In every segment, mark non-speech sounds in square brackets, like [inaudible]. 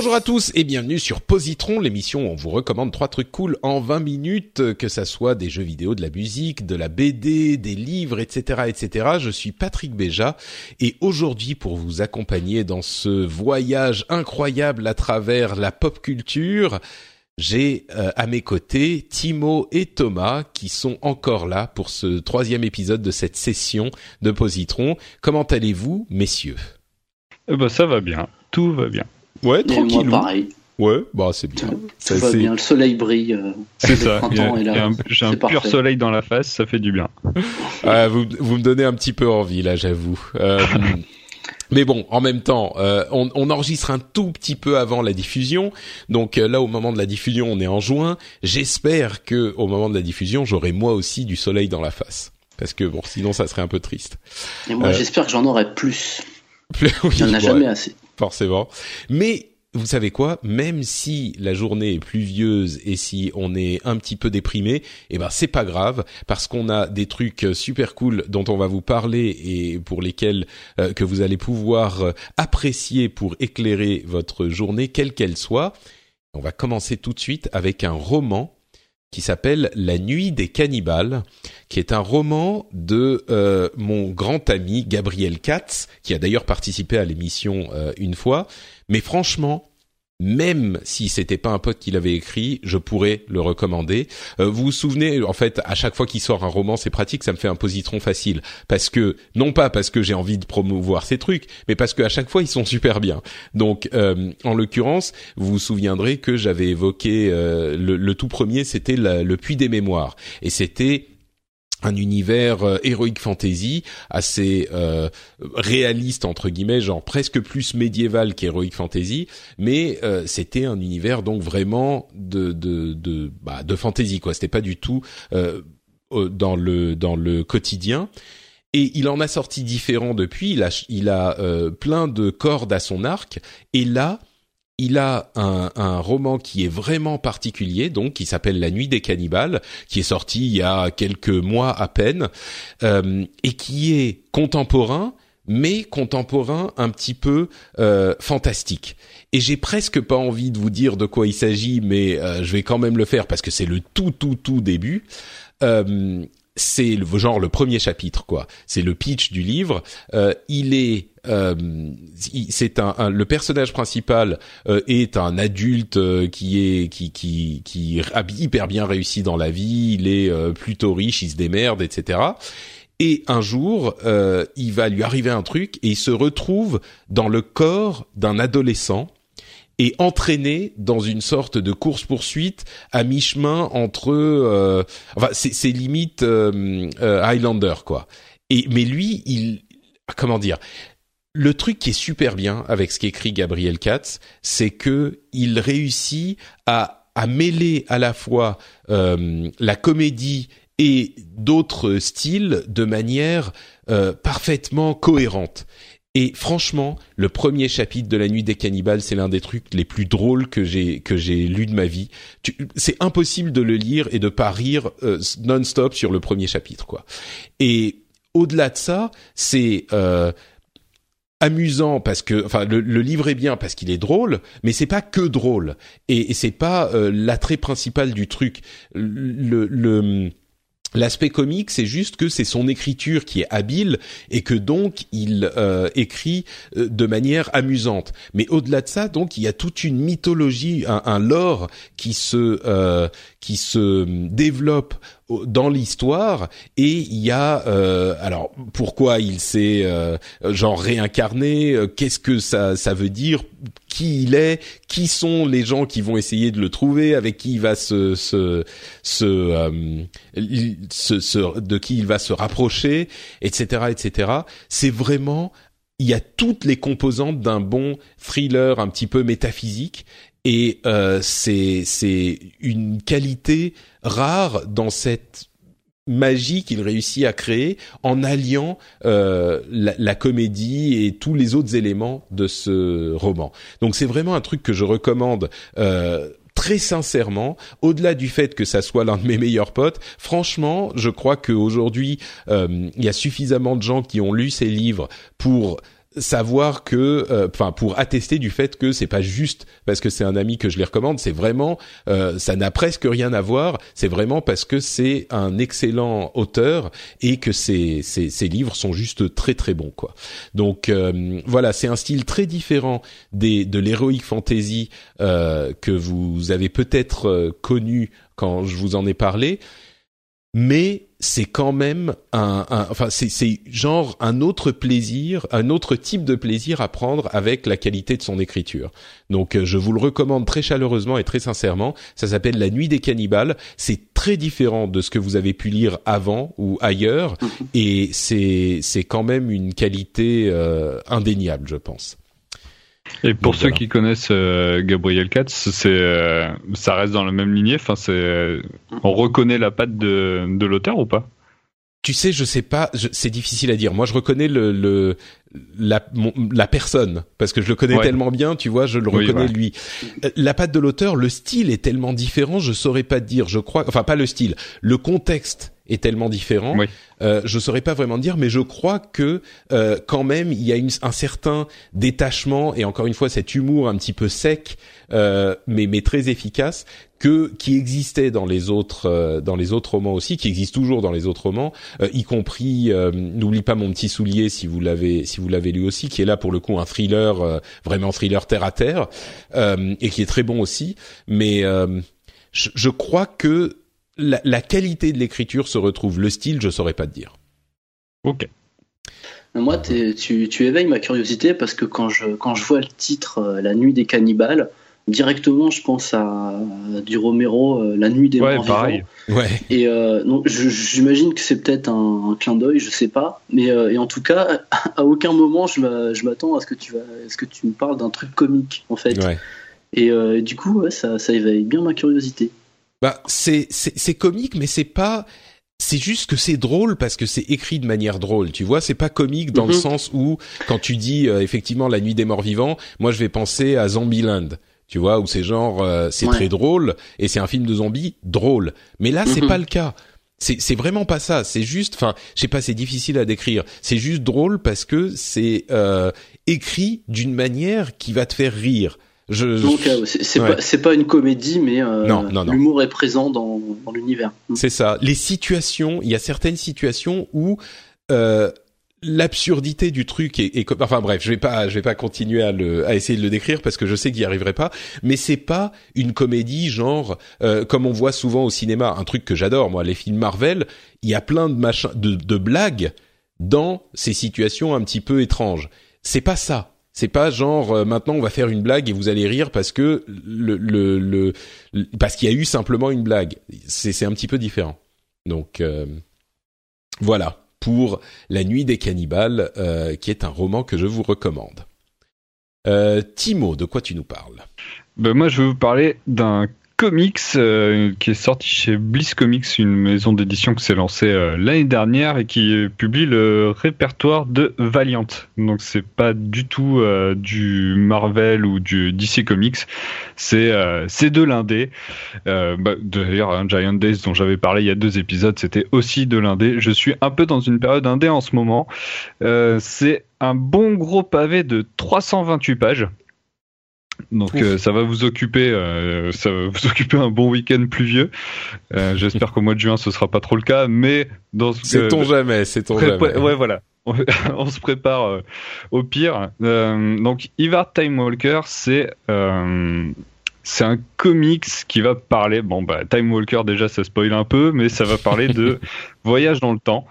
Bonjour à tous et bienvenue sur Positron, l'émission où on vous recommande trois trucs cool en 20 minutes, que ça soit des jeux vidéo, de la musique, de la BD, des livres, etc., etc. Je suis Patrick Béja et aujourd'hui pour vous accompagner dans ce voyage incroyable à travers la pop culture, j'ai euh, à mes côtés Timo et Thomas qui sont encore là pour ce troisième épisode de cette session de Positron. Comment allez-vous, messieurs? Eh ben, ça va bien, tout va bien. Ouais, tranquille. moi, pareil. Ouais, bah c'est bien. Ça, va c'est- bien, le soleil brille. euh, C'est ça, j'ai un pur soleil dans la face, ça fait du bien. [laughs] Ah, vous, vous me donnez un petit peu envie là, j'avoue. Euh, mais bon, en même temps, euh, on, on enregistre un tout petit peu avant la diffusion, donc euh, là, au moment de la diffusion, on est en juin. J'espère que au moment de la diffusion, j'aurai moi aussi du soleil dans la face, parce que bon, sinon, ça serait un peu triste. Et moi, Euh, j'espère que j'en aurai plus. [laughs] Oui, Il n'y en a ouais, jamais assez. Forcément. Mais vous savez quoi? Même si la journée est pluvieuse et si on est un petit peu déprimé, eh ben c'est pas grave parce qu'on a des trucs super cool dont on va vous parler et pour lesquels euh, que vous allez pouvoir euh, apprécier pour éclairer votre journée quelle qu'elle soit. On va commencer tout de suite avec un roman qui s'appelle La Nuit des cannibales, qui est un roman de euh, mon grand ami Gabriel Katz, qui a d'ailleurs participé à l'émission euh, une fois. Mais franchement, même si c'était pas un pote qui l'avait écrit, je pourrais le recommander. Euh, vous vous souvenez, en fait, à chaque fois qu'il sort un roman, c'est pratique, ça me fait un positron facile, parce que non pas parce que j'ai envie de promouvoir ces trucs, mais parce qu'à chaque fois ils sont super bien. Donc, euh, en l'occurrence, vous vous souviendrez que j'avais évoqué euh, le, le tout premier, c'était le Puits des mémoires, et c'était un univers euh, heroic fantasy assez euh, réaliste entre guillemets, genre presque plus médiéval qu'heroic fantasy, mais euh, c'était un univers donc vraiment de de de bah, de fantasy quoi. C'était pas du tout euh, dans le dans le quotidien. Et il en a sorti différents depuis. Il a il a euh, plein de cordes à son arc. Et là, il a un, un roman qui est vraiment particulier, donc qui s'appelle La Nuit des cannibales, qui est sorti il y a quelques mois à peine, euh, et qui est contemporain, mais contemporain un petit peu euh, fantastique. Et j'ai presque pas envie de vous dire de quoi il s'agit, mais euh, je vais quand même le faire parce que c'est le tout tout tout début. C'est le genre le premier chapitre quoi. C'est le pitch du livre. Euh, il est euh, c'est un, un- le personnage principal euh, est un adulte euh, qui est qui qui qui a hyper bien réussi dans la vie. Il est euh, plutôt riche, il se démerde, etc. Et un jour, euh, il va lui arriver un truc et il se retrouve dans le corps d'un adolescent et entraîné dans une sorte de course poursuite à mi chemin entre euh, enfin c'est c'est limite euh, euh, Highlander quoi. Et mais lui il comment dire le truc qui est super bien avec ce qu'écrit Gabriel Katz c'est que il réussit à à mêler à la fois euh, la comédie et d'autres styles de manière euh, parfaitement cohérente et franchement, le premier chapitre de La Nuit des Cannibales, c'est l'un des trucs les plus drôles que j'ai que j'ai lu de ma vie. C'est impossible de le lire et de pas rire euh, non-stop sur le premier chapitre, quoi. Et au-delà de ça, c'est euh, amusant parce que, enfin, le, le livre est bien parce qu'il est drôle, mais c'est pas que drôle et, et c'est pas euh, l'attrait principal du truc. Le, le L'aspect comique, c'est juste que c'est son écriture qui est habile et que donc il euh, écrit euh, de manière amusante. Mais au-delà de ça, donc il y a toute une mythologie, un, lore qui se euh, qui se développe dans l'histoire. Et il y a euh, alors pourquoi il s'est euh, genre réincarné euh, qu'est-ce que ça ça veut dire qui il est qui sont les gens qui vont essayer de le trouver avec qui il va se se se, se, de qui il va se rapprocher etc etc c'est vraiment il y a toutes les composantes d'un bon thriller un petit peu métaphysique et euh, c'est une qualité rare dans cette magie qu'il réussit à créer en alliant euh, la, la, comédie et tous les autres éléments de ce roman. Donc c'est vraiment un truc que je recommande. Euh, très sincèrement, au-delà du fait que ça soit l'un de mes meilleurs potes, franchement, je crois qu'aujourd'hui, euh, il y a suffisamment de gens qui ont lu ces livres pour savoir que, euh, enfin, pour attester du fait que c'est pas juste parce que c'est un ami que je les recommande, c'est vraiment, euh, ça n'a presque rien à voir. C'est vraiment parce que c'est un excellent auteur et que ses, ses, livres sont juste très très bons, quoi. Donc euh, voilà, c'est un style très différent des de l'heroic fantasy que vous avez peut-être connu quand je vous en ai parlé, mais c'est quand même un, enfin c'est genre un autre plaisir, un autre type de plaisir à prendre avec la qualité de son écriture. Donc euh, je vous le recommande très chaleureusement et très sincèrement. Ça s'appelle La Nuit des cannibales. C'est très différent de ce que vous avez pu lire avant ou ailleurs, mhm. et c'est c'est quand même une qualité euh, indéniable, je pense. Et pour ceux qui connaissent euh, Gabriel Katz, c'est euh, ça reste dans la même lignée. Enfin, c'est on reconnaît la patte de, de l'auteur ou pas? Tu sais, je sais pas. C'est difficile à dire. Moi, je reconnais le, le la, la personne parce que je le connais tellement bien. Tu vois, je le reconnais lui. Euh, la patte de l'auteur, le style est tellement différent. Je saurais pas dire. Je crois. Enfin, pas le style. Le contexte est tellement différent. Oui. Euh, je saurais pas vraiment dire, mais je crois que euh, quand même il y a une, un certain détachement et encore une fois cet humour un petit peu sec, euh, mais mais très efficace que qui existait dans les autres euh, dans les autres romans aussi, qui existe toujours dans les autres romans, euh, y compris n'oublie pas mon petit soulier si vous l'avez si vous l'avez lu aussi, qui est là pour le coup un thriller vraiment thriller terre à terre et qui est très bon aussi, mais je, je crois que la, qualité de l'écriture se retrouve. Le style, je saurais pas te dire. Ok. Moi, tu, tu, éveilles ma curiosité parce que quand je, quand je vois le titre euh, La nuit des cannibales, directement je pense à, du Romero, euh, La nuit des ouais, pareil. Ouais. Et euh, j'imagine que c'est peut-être un, clin d'œil, je sais pas. Mais et en tout cas, [laughs] à aucun moment je m'attends à ce que tu vas, ce que tu me parles d'un truc comique en fait. Ouais. Et, du coup, ça, ça éveille bien ma curiosité. Bah, c'est c'est comique, mais c'est pas. C'est juste que c'est drôle parce que c'est écrit de manière drôle, tu vois? C'est pas comique dans le mhm. sens où quand tu dis euh, effectivement la nuit des morts vivants, moi je vais penser à Zombieland, tu vois, où c'est genre euh, c'est très drôle et c'est un film de zombies drôle. Mais là c'est mhm. pas le cas. C'est c'est vraiment pas ça. C'est juste, enfin, je sais pas, c'est difficile à décrire. C'est juste drôle parce que c'est euh, écrit d'une manière qui va te faire rire. Donc euh, c'est pas pas une comédie, mais euh, l'humour est présent dans, dans l'univers. Mm. C'est ça. Les situations, il y a certaines situations où euh, l'absurdité du truc est, est, enfin bref je vais pas je vais pas continuer à le à essayer de le décrire parce que je sais qu'il y arriverait pas mais c'est pas une comédie genre euh, comme on voit souvent au cinéma un truc que j'adore moi les films Marvel il y a plein de machins de, de blagues dans ces situations un petit peu étranges c'est pas ça c'est pas genre euh, maintenant on va faire une blague et vous allez rire parce que parce qu'il y a eu simplement une blague. C'est c'est un petit peu différent. Donc euh, voilà pour La Nuit des cannibales, euh, qui est un roman que je vous recommande. Timo, de quoi tu nous parles? Ben moi, je vais vous parler d'un Comics euh, qui est sorti chez Bliss Comics, une maison d'édition qui s'est lancée euh, l'année dernière et qui publie le répertoire de Valiant. Donc c'est pas du tout euh, du Marvel ou du DC Comics, c'est c'est de l'indé. Bah, D'ailleurs, un Giant Days dont j'avais parlé il y a deux épisodes, c'était aussi de l'indé. Je suis un peu dans une période indé en ce moment. c'est un bon gros pavé de 328 pages. Donc euh, ça va vous occuper, euh, ça va vous [laughs] occuper un bon week-end pluvieux. Euh, J'espère qu'au mois de juin ce sera pas trop le cas, mais dans c'est ton jamais, c'est ton jamais. Ouais voilà, on, [laughs] se prépare au pire. donc Ivar Time Walker, c'est c'est un comics qui va parler. Bon, bah, Time Walker, déjà, ça spoil un peu, mais ça va parler de [laughs] voyage dans le temps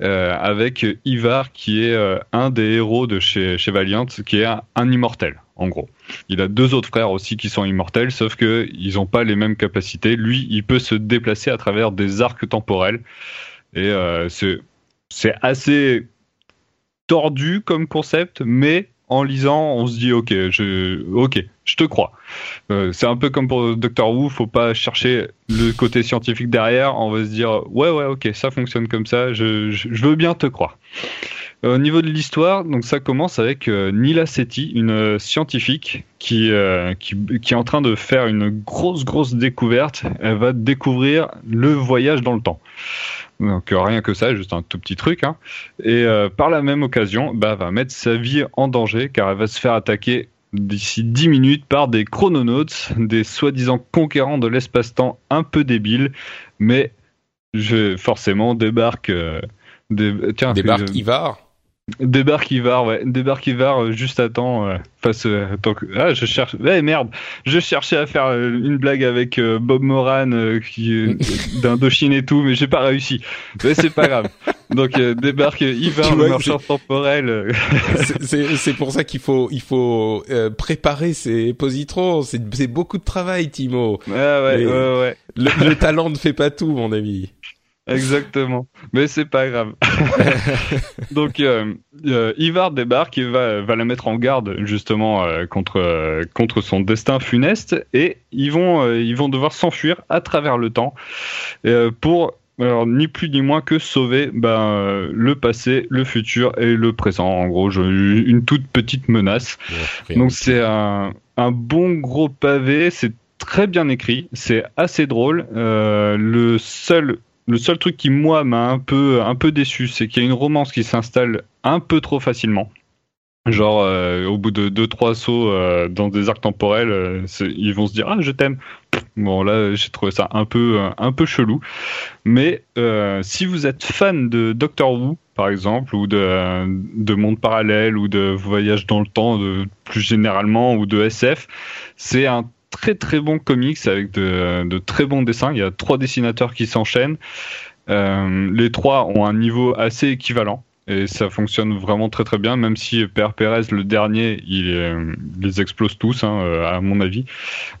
avec Ivar, qui est un des héros de chez, chez Valiant, qui est un, immortel, en gros. Il a deux autres frères aussi qui sont immortels, sauf que ils n'ont pas les mêmes capacités. Lui, il peut se déplacer à travers des arcs temporels. Et euh, c'est assez tordu comme concept, mais en lisant, on se dit ok, je, ok, je te crois. Euh, c'est un peu comme pour Doctor Who, faut pas chercher le côté scientifique derrière. On va se dire ouais ouais ok, ça fonctionne comme ça, je, je, veux bien te croire. Euh, au niveau de l'histoire, donc ça commence avec euh, Nila Sethi, une scientifique qui, qui, qui est en train de faire une grosse grosse découverte. Elle va découvrir le voyage dans le temps. Donc euh, rien que ça, juste un tout petit truc. Hein. Et euh, par la même occasion, bah, va mettre sa vie en danger car elle va se faire attaquer d'ici 10 minutes par des chrononautes, des soi-disant conquérants de l'espace-temps un peu débiles, mais je, forcément débarque... Euh, tiens, débarque Ivar Débarque Ivar, ouais. Débarque Ivar euh, juste à temps. Euh, face, euh, Ah, je cherche. Eh merde Je cherchais à faire une blague avec Bob Moran qui [laughs] d'Indochine et tout, mais j'ai pas réussi. Mais c'est pas grave. Donc débarque Ivar, le marchand temporel. [laughs] c'est pour ça qu'il faut, il faut préparer ses positrons. C'est beaucoup de travail, Timo. ouais, ouais, ouais. le talent ne fait pas tout, mon ami. [laughs] Exactement. Mais c'est pas grave. [laughs] Donc euh, euh, Ivar débarque et va, va la mettre en garde justement euh, contre euh, contre son destin funeste et ils vont ils vont devoir s'enfuir à travers le temps pour alors, ni plus ni moins que sauver ben, le passé, le futur et le présent. En gros, une toute petite menace. Donc c'est un, un bon gros pavé. C'est très bien écrit. C'est assez drôle. le seul le seul truc qui moi m'a un peu déçu, c'est qu'il y a une romance qui s'installe un peu trop facilement. Genre euh, au bout de deux trois sauts euh, dans des arcs temporels, euh, ils vont se dire ah je t'aime. Bon là j'ai trouvé ça un peu un peu chelou. Mais si vous êtes fan de Doctor Who par exemple ou de de monde parallèle ou de voyage dans le temps plus généralement ou de SF, c'est un très très bon comics avec de, très bons dessins. Il y a trois dessinateurs qui s'enchaînent. Euh, les trois ont un niveau assez équivalent et ça fonctionne vraiment très très bien. Même si Père Pérez, le dernier, il, euh, les explose tous, hein, euh, à mon avis.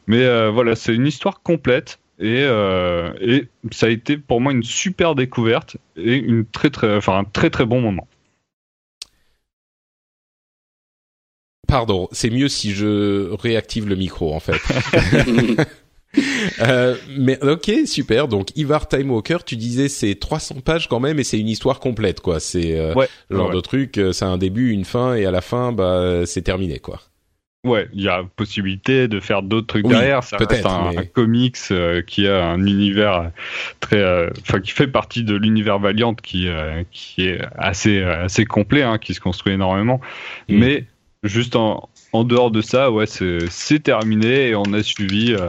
Mais voilà, c'est une histoire complète. Et, et ça a été pour moi une super découverte et une très très, enfin un très très bon moment. Pardon, c'est mieux si je réactive le micro en fait. [laughs] euh, mais ok, super. Donc Ivar Time Walker, tu disais c'est 300 pages quand même et c'est une histoire complète quoi. C'est euh, le genre de truc, euh, c'est un début, une fin et à la fin bah c'est terminé quoi. Ouais, il y a possibilité de faire d'autres trucs derrière. Ça reste un, un comics euh, qui a un univers très, enfin qui fait partie de l'univers Valiant qui qui est assez assez complet, hein, qui se construit énormément. Mm. Mais juste en, en dehors de ça, ouais, c'est terminé et on a suivi, euh,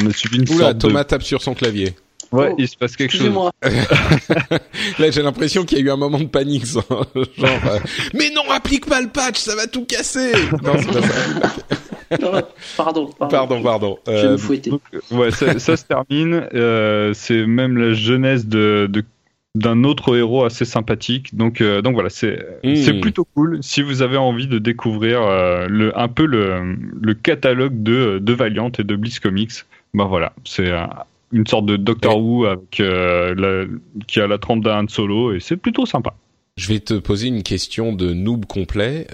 on a suivi une Oula, Thomas tape sur son clavier. Ouais, il se passe quelque chose. [laughs] [laughs] Là, j'ai l'impression qu'il y a eu un moment de panique, genre, euh, mais non, applique pas le patch, ça va tout casser. [laughs] non, c'est pas ça. pardon, pardon, pardon. je vais me fouetter. ouais, ça, ça, se termine. Euh, c'est même la jeunesse de, de d'un autre héros assez sympathique. Donc, euh, donc voilà, c'est mmh. c'est plutôt cool. Si vous avez envie de découvrir euh, le, un peu le, le catalogue de, de Valiant et de Bliss Comics, ben voilà, c'est une sorte de Doctor Who avec, euh, qui a la trempe d'un Solo et c'est plutôt sympa. Je vais te poser une question de noob complet.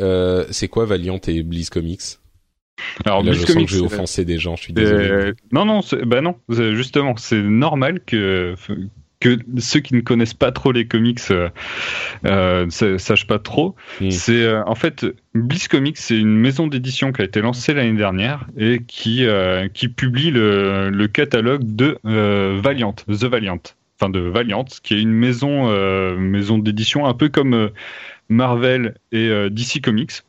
c'est quoi Valiant et Bliss Comics? Alors, Là, je Comics, que je vais offenser des gens, je suis désolé. non, non, ben non, justement, c'est normal que que ceux qui ne connaissent pas trop les comics euh, euh sachent pas trop. Mm. C'est euh, en fait Bliss Comics, c'est une maison d'édition qui a été lancée l'année dernière et qui euh, qui publie le, le catalogue de Valiant, The Valiant, enfin de Valiant, qui est une maison maison d'édition un peu comme Marvel et DC Comics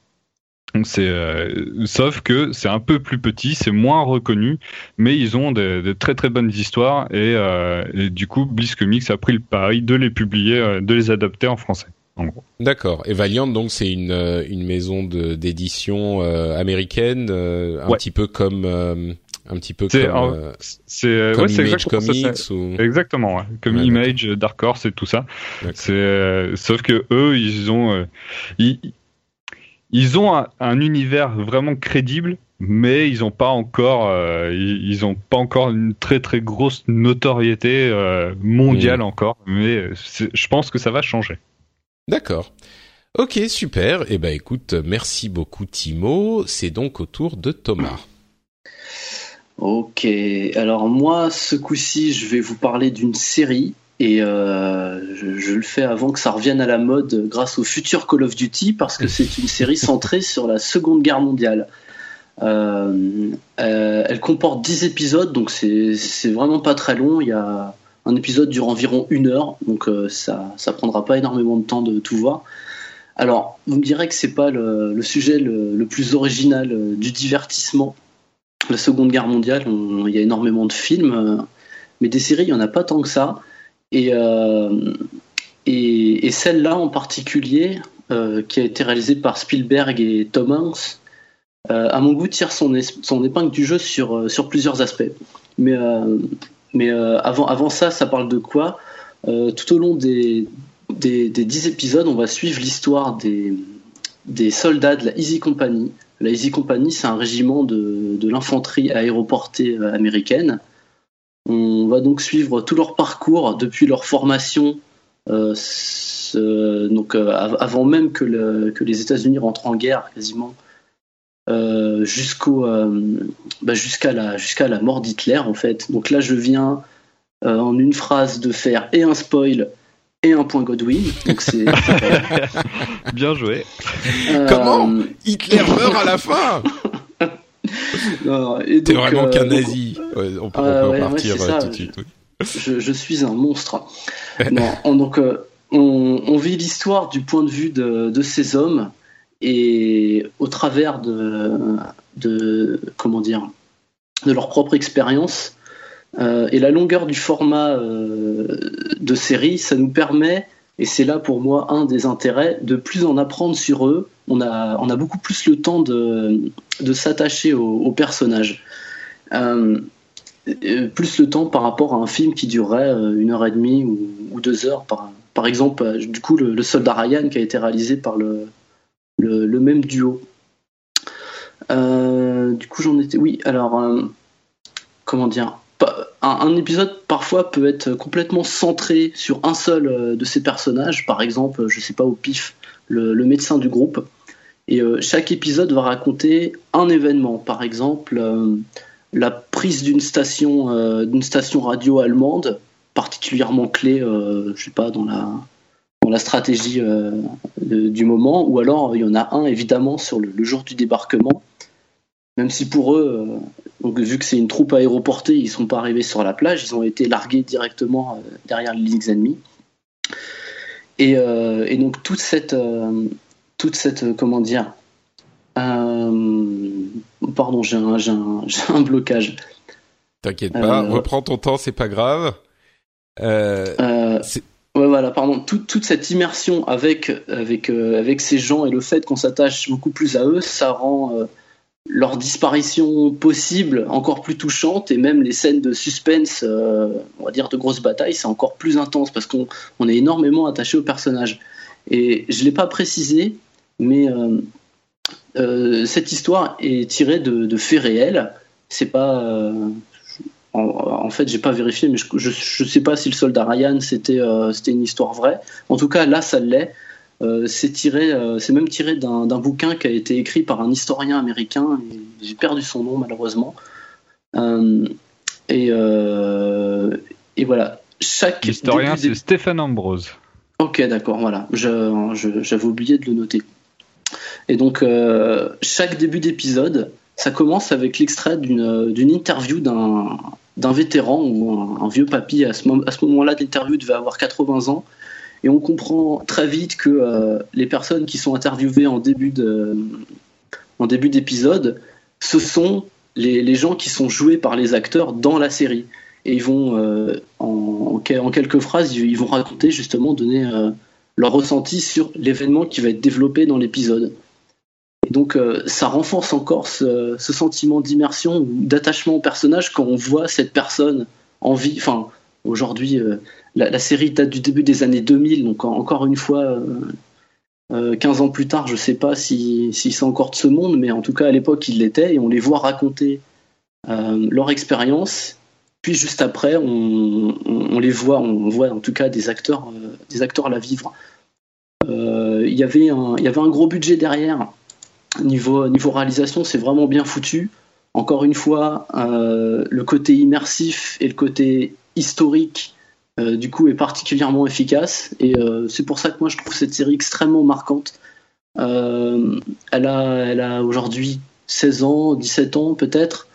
donc c'est euh, sauf que c'est un peu plus petit, c'est moins reconnu, mais ils ont des, très très bonnes histoires et, euh, et, du coup Bliss Comics a pris le pari de les publier, euh, de les adapter en français. En gros. D'accord. Et Valiant donc c'est une une maison d'édition américaine, un petit peu comme Un petit peu comme, c'est comme Image Comics ou... Exactement, comme Image, Dark Horse et tout ça. C'est sauf que eux, ils ont ils, ils ont un, univers vraiment crédible, mais ils n'ont pas encore, euh, ils, ont pas encore une très très grosse notoriété euh, mondiale mmh. encore. Mais je pense que ça va changer. D'accord. Ok, super. Eh ben, écoute, merci beaucoup, Timo. C'est donc au tour de Thomas. Ok. Alors moi, ce coup-ci, je vais vous parler d'une série et euh, je, le fais avant que ça revienne à la mode grâce au futur Call of Duty parce que c'est une série [laughs] centrée sur la Seconde Guerre mondiale. Euh, euh, elle comporte 10 épisodes, donc c'est vraiment pas très long. Il y a un épisode dure environ une heure, donc ça ça prendra pas énormément de temps de tout voir. Alors, vous me direz que c'est pas le, sujet le, plus original du divertissement. La Seconde Guerre mondiale, il y a énormément de films, mais des séries, il y en a pas tant que ça. Euh, et, et, celle-là en particulier, euh, qui a été réalisée par Spielberg et Tom Hanks, euh, à mon goût, tire son, son, épingle du jeu sur, sur plusieurs aspects. Mais, mais avant, avant ça, ça parle de quoi? Tout au long des, des, dix épisodes, on va suivre l'histoire des, des soldats de la Easy Company. La Easy Company, c'est un régiment de, de l'infanterie aéroportée américaine on va donc suivre tout leur parcours depuis leur formation, euh, donc euh, avant même que, les États-Unis rentrent en guerre quasiment, euh, jusqu'au bah, jusqu'à la jusqu'à la mort d'Hitler en fait. Donc là, je viens en une phrase de faire et un spoil et un point Godwin. Donc c'est [laughs] bien joué. Comment? Hitler meurt à la fin? [laughs] [laughs] T'es vraiment qu'un euh, nazi. on peut, partir euh, tout de suite. Je, suis un monstre. [laughs] donc, euh, on, vit l'histoire du point de vue de, ces hommes et au travers de, de comment dire, de leur propre expérience. et la longueur du format de série, ça nous permet et c'est là pour moi un des intérêts de plus en apprendre sur eux. On a, beaucoup plus le temps de, s'attacher aux, personnages. Euh, plus le temps par rapport à un film qui durerait euh, une heure et demie ou, deux heures. Par, exemple, euh, du coup, le, Soldat Ryan qui a été réalisé par le, le, même duo. du coup, j'en étais. Oui, alors, comment dire? Un, épisode parfois peut être complètement centré sur un seul euh, de ces personnages, par exemple, je sais pas, au pif, le, médecin du groupe. Et euh, chaque épisode va raconter un événement, par exemple, euh, la prise d'une station, station radio allemande, particulièrement clé, je sais pas, dans la, dans la stratégie du moment, ou alors il y en a un évidemment sur le jour du débarquement même si pour eux, euh, donc, vu que c'est une troupe aéroportée, ils ne sont pas arrivés sur la plage, ils ont été largués directement euh, derrière les lignes ennemies. Et, euh, et, donc toute cette, toute cette comment dire, pardon, j'ai un, un, [laughs] un, blocage. T'inquiète pas, reprends ton temps, c'est pas grave. ouais, voilà, pardon. toute cette immersion avec, avec, avec ces gens et le fait qu'on s'attache beaucoup plus à eux, ça rend leur disparition possible encore plus touchante et même les scènes de suspense, euh, on va dire de grosses batailles, c'est encore plus intense parce qu'on on est énormément attaché au personnage. Et je ne l'ai pas précisé, mais euh, euh, cette histoire est tirée de, faits réels. C'est pas. En, en, fait, j'ai pas vérifié, mais je ne sais pas si le soldat Ryan c'était c'était une histoire vraie. En tout cas, là, ça l'est. Euh, c'est tiré, euh, c'est même tiré d'un bouquin qui a été écrit par un historien américain. J'ai perdu son nom malheureusement. Euh, et, et, voilà. Chaque historien, c'est Stéphane Ambrose. Ok, d'accord. Voilà. J'avais oublié de le noter. Et donc chaque début d'épisode, ça commence avec l'extrait d'une interview d'un vétéran ou un, vieux papy. À ce, à ce moment-là, l'interview devait avoir 80 ans et on comprend très vite que euh, les personnes qui sont interviewées en début d'épisode, ce sont les, gens qui sont joués par les acteurs dans la série. Et ils vont, euh, en, quelques phrases, ils vont raconter justement, donner euh, leur ressenti sur l'événement qui va être développé dans l'épisode. Et donc ça renforce encore ce, sentiment d'immersion ou d'attachement au personnage quand on voit cette personne en vie. Aujourd'hui, la, série date du début des années 2000, donc encore une fois, 15 ans plus tard, je sais pas si, si c'est encore de ce monde, mais en tout cas à l'époque, il l'était, et on les voit raconter leur expérience puis juste après, on, les voit, on voit en tout cas des acteurs, euh, des acteurs la vivre. Euh, il y avait un, gros budget derrière. Niveau, niveau réalisation, c'est vraiment bien foutu. Encore une fois, euh, le côté immersif et le côté historique, du coup, est particulièrement efficace. Et c'est pour ça que moi, je trouve cette série extrêmement marquante. elle a, elle a aujourd'hui 16 ans, 17 ans peut-être.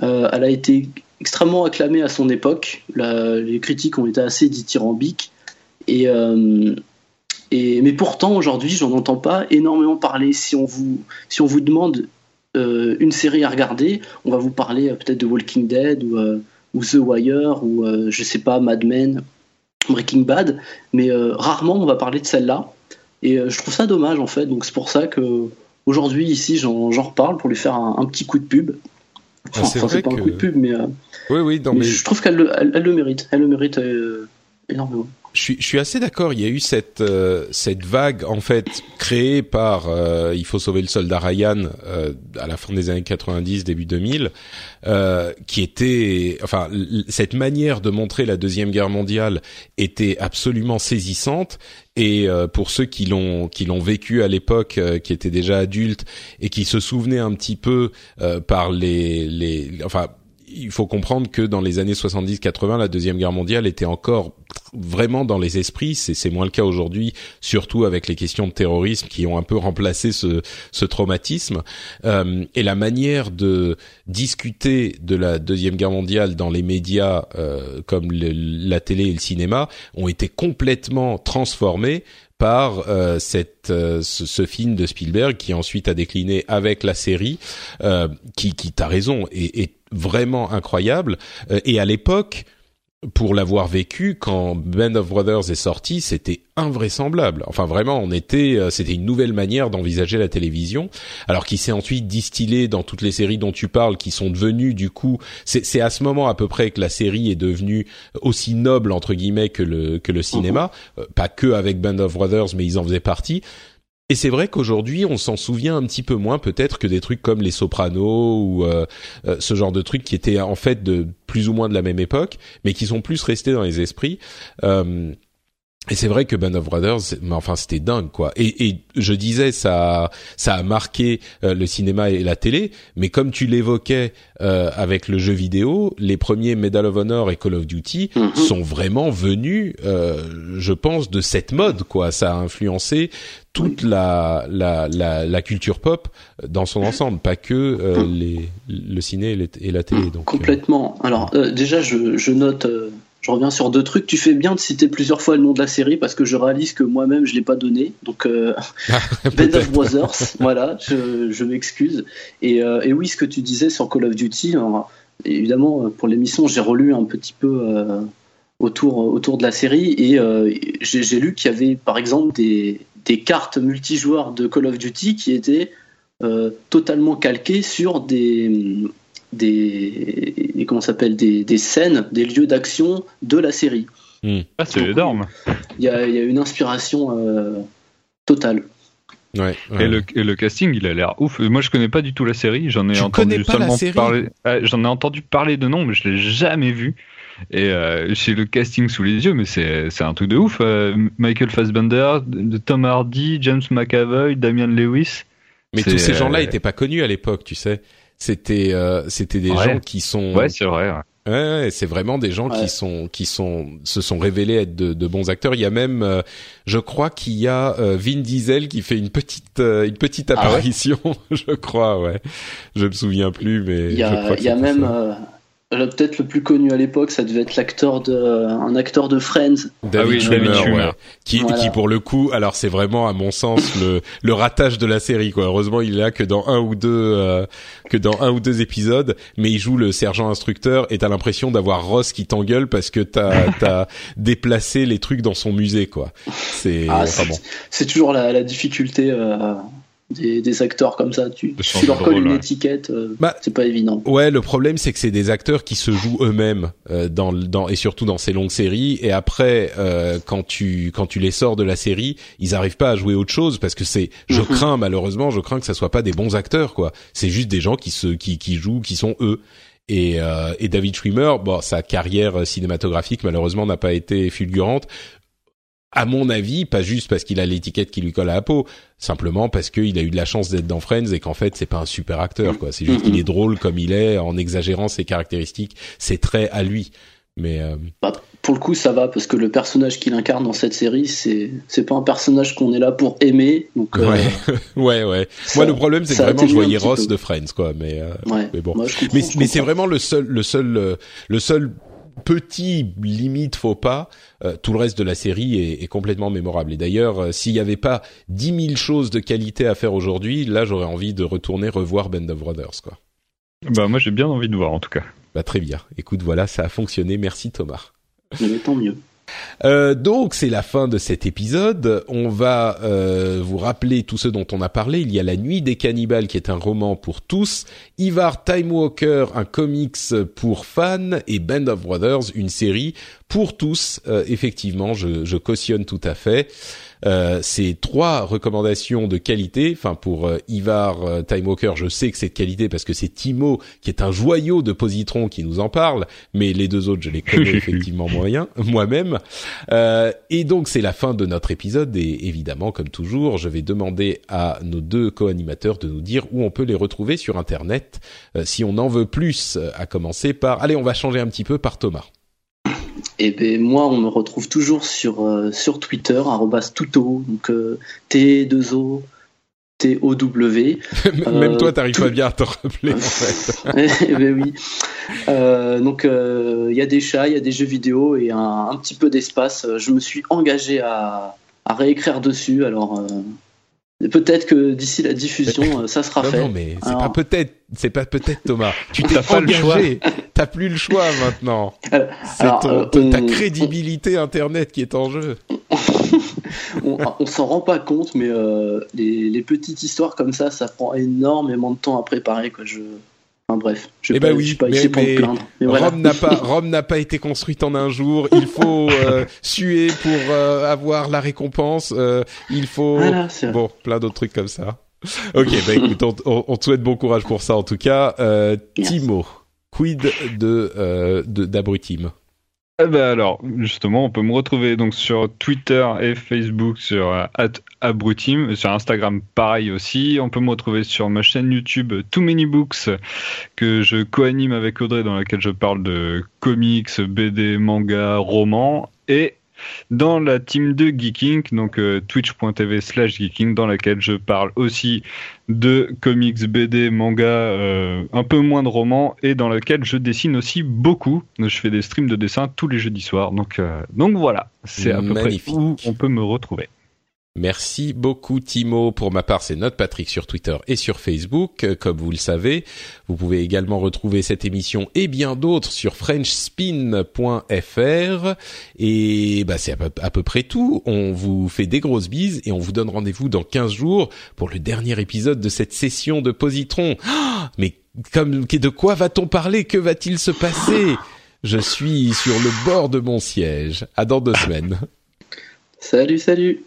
elle a été extrêmement acclamé à son époque. les critiques ont été assez dithyrambiques. Et, euh, mais pourtant, aujourd'hui, j'en entends pas énormément parler. Si on vous, si on vous demande euh, une série à regarder, on va vous parler euh, peut-être de Walking Dead ou, ou, The Wire ou je sais pas, Mad Men, Breaking Bad. Mais rarement on va parler de celle-là. Et je trouve ça dommage en fait. Donc c'est pour ça que aujourd'hui, ici, j'en reparle pour lui faire un petit coup de pub. Ah, c'est pas un coup de pub, mais, euh, oui, mais... je trouve qu'elle le, elle, le mérite. Elle le mérite euh, énormément. Je suis, je suis assez d'accord. Il y a eu cette euh, cette vague en fait créée par il faut sauver le soldat Ryan à la fin des années 90, début 2000, qui était enfin cette manière de montrer la deuxième guerre mondiale était absolument saisissante et euh, pour ceux qui l'ont qui l'ont vécu à l'époque, euh, qui étaient déjà adultes et qui se souvenaient un petit peu euh, par les les enfin il faut comprendre que dans les années 70-80, la deuxième guerre mondiale était encore vraiment dans les esprits. C'est moins le cas aujourd'hui, surtout avec les questions de terrorisme qui ont un peu remplacé ce, ce traumatisme. Euh, et la manière de discuter de la deuxième guerre mondiale dans les médias euh, comme la télé et le cinéma ont été complètement transformés par euh, cette, euh, ce, film de Spielberg qui ensuite a décliné avec la série, euh, qui, qui t'as raison, est, est, vraiment incroyable. et à l'époque, pour l'avoir vécu quand Band of Brothers est sorti, c'était invraisemblable. Enfin vraiment, on était, euh, c'était une nouvelle manière d'envisager la télévision. Alors qui s'est ensuite distillé dans toutes les séries dont tu parles, qui sont devenues du coup, c'est à ce moment à peu près que la série est devenue aussi noble entre guillemets que le que le cinéma, mhm. euh, pas que avec Band of Brothers, mais ils en faisaient partie. Et c'est vrai qu'aujourd'hui, on s'en souvient un petit peu moins peut-être que des trucs comme Les Sopranos ou euh, euh, ce genre de trucs qui étaient en fait de plus ou moins de la même époque, mais qui sont plus restés dans les esprits. Euh, et c'est vrai que Band of Brothers, enfin c'était dingue quoi. Et, et, je disais ça, ça a marqué euh, le cinéma et la télé, mais comme tu l'évoquais euh, avec le jeu vidéo, les premiers Medal of Honor et Call of Duty mhm. sont vraiment venus, euh, je pense, de cette mode quoi. Ça a influencé toute la, la, la, la, culture pop dans son ensemble, pas que euh, les, le ciné et, la télé. Donc, Complètement. Alors déjà, je, je note je reviens sur deux trucs. Tu fais bien de citer plusieurs fois le nom de la série parce que je réalise que moi-même je l'ai pas donné. Donc euh, [laughs] Band of Brothers, voilà, je, je m'excuse. Et, euh, et, oui, ce que tu disais sur Call of Duty, évidemment pour l'émission j'ai relu un petit peu euh, autour autour de la série et euh, j'ai lu qu'il y avait par exemple des, des cartes multijoueurs de Call of Duty qui étaient euh, totalement calquées sur des des comment s'appelle des, des, scènes, des lieux d'action de la série. Hmm. Ah, c'est énorme. Il y a, y a, une inspiration euh, totale. Ouais, Et, le, et, le, casting, il a l'air ouf. Moi, je connais pas du tout la série. J'en ai entendu seulement parler. Ah, j'en ai entendu parler de nom, mais je l'ai jamais vu. Et euh, j'ai le casting sous les yeux, mais c'est un truc de ouf. Euh, Michael Fassbender, Tom Hardy, James McAvoy, Damian Lewis. Mais tous ces gens-là n'étaient pas connus à l'époque, tu sais. C'était euh, c'était des gens qui sont ouais c'est vrai ouais, ouais c'est vraiment des gens qui sont qui sont se sont révélés être de, de bons acteurs. Il y a même euh, je crois qu'il y a euh, Vin Diesel qui fait une petite une petite ah apparition [laughs] je crois ouais. Je me souviens plus mais il y a, il y a même peut-être le plus connu à l'époque, ça devait être l'acteur de, un acteur de Friends. David ah qui, qui pour le coup, alors c'est vraiment à mon sens le, le ratage de la série quoi. Heureusement il est là que dans un ou deux, euh, que dans un ou deux épisodes, mais il joue le sergent instructeur et t'as l'impression d'avoir Ross qui t'engueule parce que t'as [laughs] as déplacé les trucs dans son musée quoi. C'est ah, bon. C'est toujours la, la difficulté. Euh des, acteurs comme ça. Tu, tu leur colles une étiquette, euh, bah, c'est pas évident. Ouais, le problème c'est que c'est des acteurs qui se jouent eux-mêmes euh, dans, dans et surtout dans ces longues séries. Et après, euh, quand tu quand tu les sors de la série, ils arrivent pas à jouer autre chose parce que c'est. Je mhm. crains malheureusement, je crains que ça soit pas des bons acteurs quoi. C'est juste des gens qui se qui qui jouent, qui sont eux. Et, euh, et, David Schwimmer, bon, sa carrière cinématographique malheureusement n'a pas été fulgurante à mon avis, pas juste parce qu'il a l'étiquette qui lui colle à la peau, simplement parce qu'il a eu de la chance d'être dans Friends et qu'en fait c'est pas un super acteur quoi. C'est juste qu'il est drôle comme il est en exagérant ses caractéristiques, ses traits à lui. Mais euh... bah, pour le coup ça va parce que le personnage qu'il incarne dans cette série c'est c'est pas un personnage qu'on est là pour aimer donc euh, ouais [laughs] ouais ouais. Moi le problème c'est que vraiment je voyais Ross de Friends quoi mais euh, ouais. mais bon mais, mais c'est vraiment le seul le seul euh, le seul petit limite faux pas, euh, tout le reste de la série est, est complètement mémorable. Et d'ailleurs, euh, s'il n'y avait pas dix mille choses de qualité à faire aujourd'hui, là j'aurais envie de retourner revoir Band of Brothers, quoi. Bah moi j'ai bien envie de voir en tout cas. Bah très bien. Écoute, voilà, ça a fonctionné. Merci Thomas. Mais tant mieux. Euh, donc c'est la fin de cet épisode. On va euh, vous rappeler tous ceux dont on a parlé. Il y a La Nuit des Cannibales qui est un roman pour tous, Ivar Time Walker un comics pour fans et Band of Brothers une série pour tous. Euh, effectivement, je, cautionne tout à fait. Euh, ces trois recommandations de qualité. Enfin, pour euh, Ivar euh, Time Walker, je sais que c'est de qualité parce que c'est Timo qui est un joyau de positron qui nous en parle. Mais les deux autres, je les connais [laughs] effectivement moyen, moi-même. Euh, et donc, c'est la fin de notre épisode. Et évidemment, comme toujours, je vais demander à nos deux co-animateurs de nous dire où on peut les retrouver sur Internet. si on en veut plus, à commencer par... Allez, on va changer un petit peu par Thomas. Et ben moi, on me retrouve toujours sur, euh, sur Twitter, @tuto, donc euh, T2O. T-O-W. [laughs] Même toi, t'arrives pas bien à te rappeler, en fait. [laughs] eh ben oui. Euh, donc, il y a des chats, il y a des jeux vidéo et un, un petit peu d'espace. Je me suis engagé à, à réécrire dessus. Alors, Peut-être que d'ici la diffusion, ça sera fait. Non, mais c'est pas peut-être, c'est pas peut-être Thomas. [laughs] Tu t'es engagé. [laughs] T'as plus le choix maintenant. C'est euh, ta crédibilité internet qui est en jeu. [laughs] on, on s'en rend pas compte, mais euh, les, les, petites histoires comme ça, ça prend énormément de temps à préparer. Quoi. Je, bref, je eh ben oui, pas mais, mais Rome n'a pas Rome n'a pas été construite en un jour. Il faut [laughs] euh, suer pour euh, avoir la récompense. Euh, il faut bon plein d'autres trucs comme ça. Ok, bah écoute, on, on, te souhaite bon courage pour ça en tout cas. Timo, quid de d'Abrutim? Eh ben alors, justement, on peut me retrouver donc sur Twitter et Facebook sur euh, @abrutim, sur Instagram pareil aussi. On peut me retrouver sur ma chaîne YouTube Too Many Books que je co-anime avec Audrey dans laquelle je parle de comics, BD, manga, romans et dans la team de Geeking, donc euh, twitch.tv slash geeking, dans laquelle je parle aussi de comics, BD, manga, euh, un peu moins de romans, et dans laquelle je dessine aussi beaucoup. Je fais des streams de dessin tous les jeudis soirs. Donc, euh, donc voilà, c'est à peu près où on peut me retrouver. Merci beaucoup Timo. Pour ma part, c'est Note Patrick sur Twitter et sur Facebook, euh, comme vous le savez. Vous pouvez également retrouver cette émission et bien d'autres sur frenchspin.fr. Et bah, c'est à peu, près tout. On vous fait des grosses bises et on vous donne rendez-vous dans 15 jours pour le dernier épisode de cette session de Positron. mais comme, de quoi va-t-on parler? Que va-t-il se passer? Je suis sur le bord de mon siège. À dans deux semaines. Salut, salut